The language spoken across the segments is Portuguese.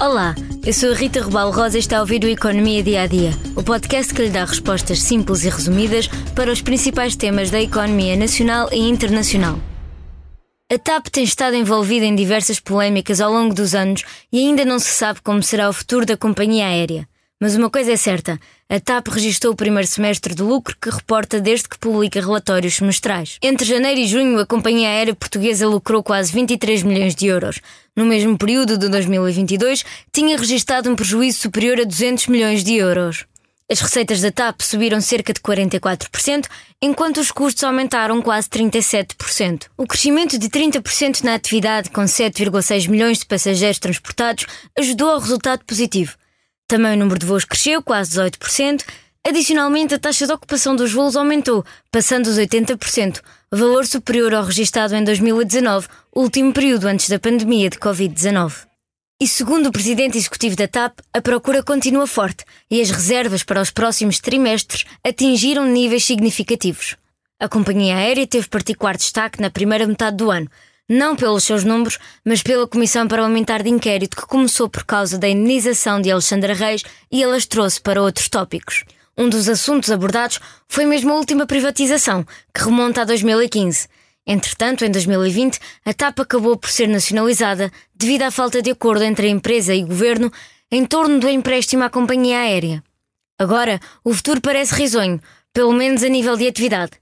Olá, eu sou Rita Rubal Rosa e está a ouvir o Economia Dia a Dia, o podcast que lhe dá respostas simples e resumidas para os principais temas da economia nacional e internacional. A TAP tem estado envolvida em diversas polémicas ao longo dos anos e ainda não se sabe como será o futuro da companhia aérea. Mas uma coisa é certa: a TAP registrou o primeiro semestre de lucro que reporta desde que publica relatórios semestrais. Entre janeiro e junho, a companhia aérea portuguesa lucrou quase 23 milhões de euros. No mesmo período de 2022, tinha registrado um prejuízo superior a 200 milhões de euros. As receitas da TAP subiram cerca de 44%, enquanto os custos aumentaram quase 37%. O crescimento de 30% na atividade, com 7,6 milhões de passageiros transportados, ajudou ao resultado positivo. Também o número de voos cresceu, quase 18%. Adicionalmente, a taxa de ocupação dos voos aumentou, passando os 80%, valor superior ao registado em 2019, último período antes da pandemia de Covid-19. E segundo o presidente executivo da TAP, a procura continua forte e as reservas para os próximos trimestres atingiram níveis significativos. A companhia aérea teve particular destaque na primeira metade do ano, não pelos seus números, mas pela Comissão Parlamentar de Inquérito que começou por causa da indenização de Alexandra Reis e elas trouxe para outros tópicos. Um dos assuntos abordados foi mesmo a última privatização, que remonta a 2015. Entretanto, em 2020, a TAP acabou por ser nacionalizada devido à falta de acordo entre a empresa e o governo em torno do empréstimo à companhia aérea. Agora, o futuro parece risonho, pelo menos a nível de atividade.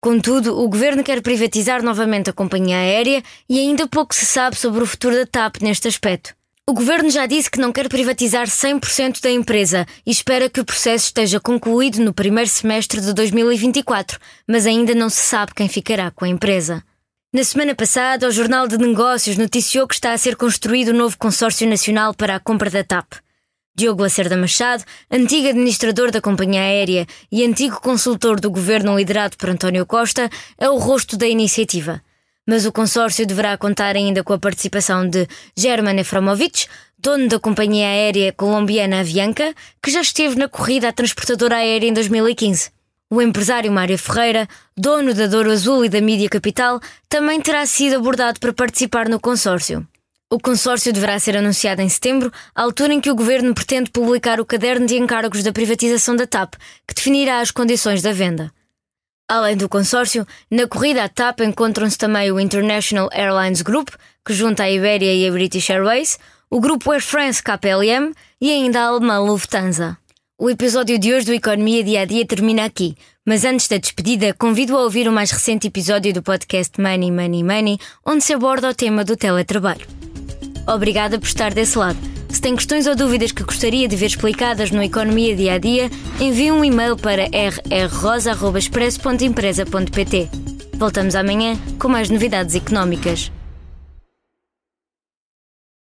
Contudo, o governo quer privatizar novamente a companhia aérea e ainda pouco se sabe sobre o futuro da TAP neste aspecto. O governo já disse que não quer privatizar 100% da empresa e espera que o processo esteja concluído no primeiro semestre de 2024, mas ainda não se sabe quem ficará com a empresa. Na semana passada, o Jornal de Negócios noticiou que está a ser construído um novo consórcio nacional para a compra da TAP. Diogo Lacerda Machado, antigo administrador da companhia aérea e antigo consultor do governo liderado por António Costa, é o rosto da iniciativa. Mas o consórcio deverá contar ainda com a participação de German Efromovich, dono da companhia aérea colombiana Avianca, que já esteve na corrida à transportadora aérea em 2015. O empresário Mário Ferreira, dono da Douro Azul e da Mídia Capital, também terá sido abordado para participar no consórcio. O consórcio deverá ser anunciado em setembro, à altura em que o governo pretende publicar o caderno de encargos da privatização da TAP, que definirá as condições da venda. Além do consórcio, na corrida à TAP encontram-se também o International Airlines Group, que junta a Iberia e a British Airways, o grupo Air France KPLM e ainda a alemã Lufthansa. O episódio de hoje do Economia Dia a Dia termina aqui, mas antes da despedida, convido a ouvir o mais recente episódio do podcast Money Money Money, onde se aborda o tema do teletrabalho. Obrigada por estar desse lado. Se tem questões ou dúvidas que gostaria de ver explicadas no Economia Dia a Dia, envie um e-mail para rrrosa.expresso.empresa.pt. Voltamos amanhã com mais novidades económicas.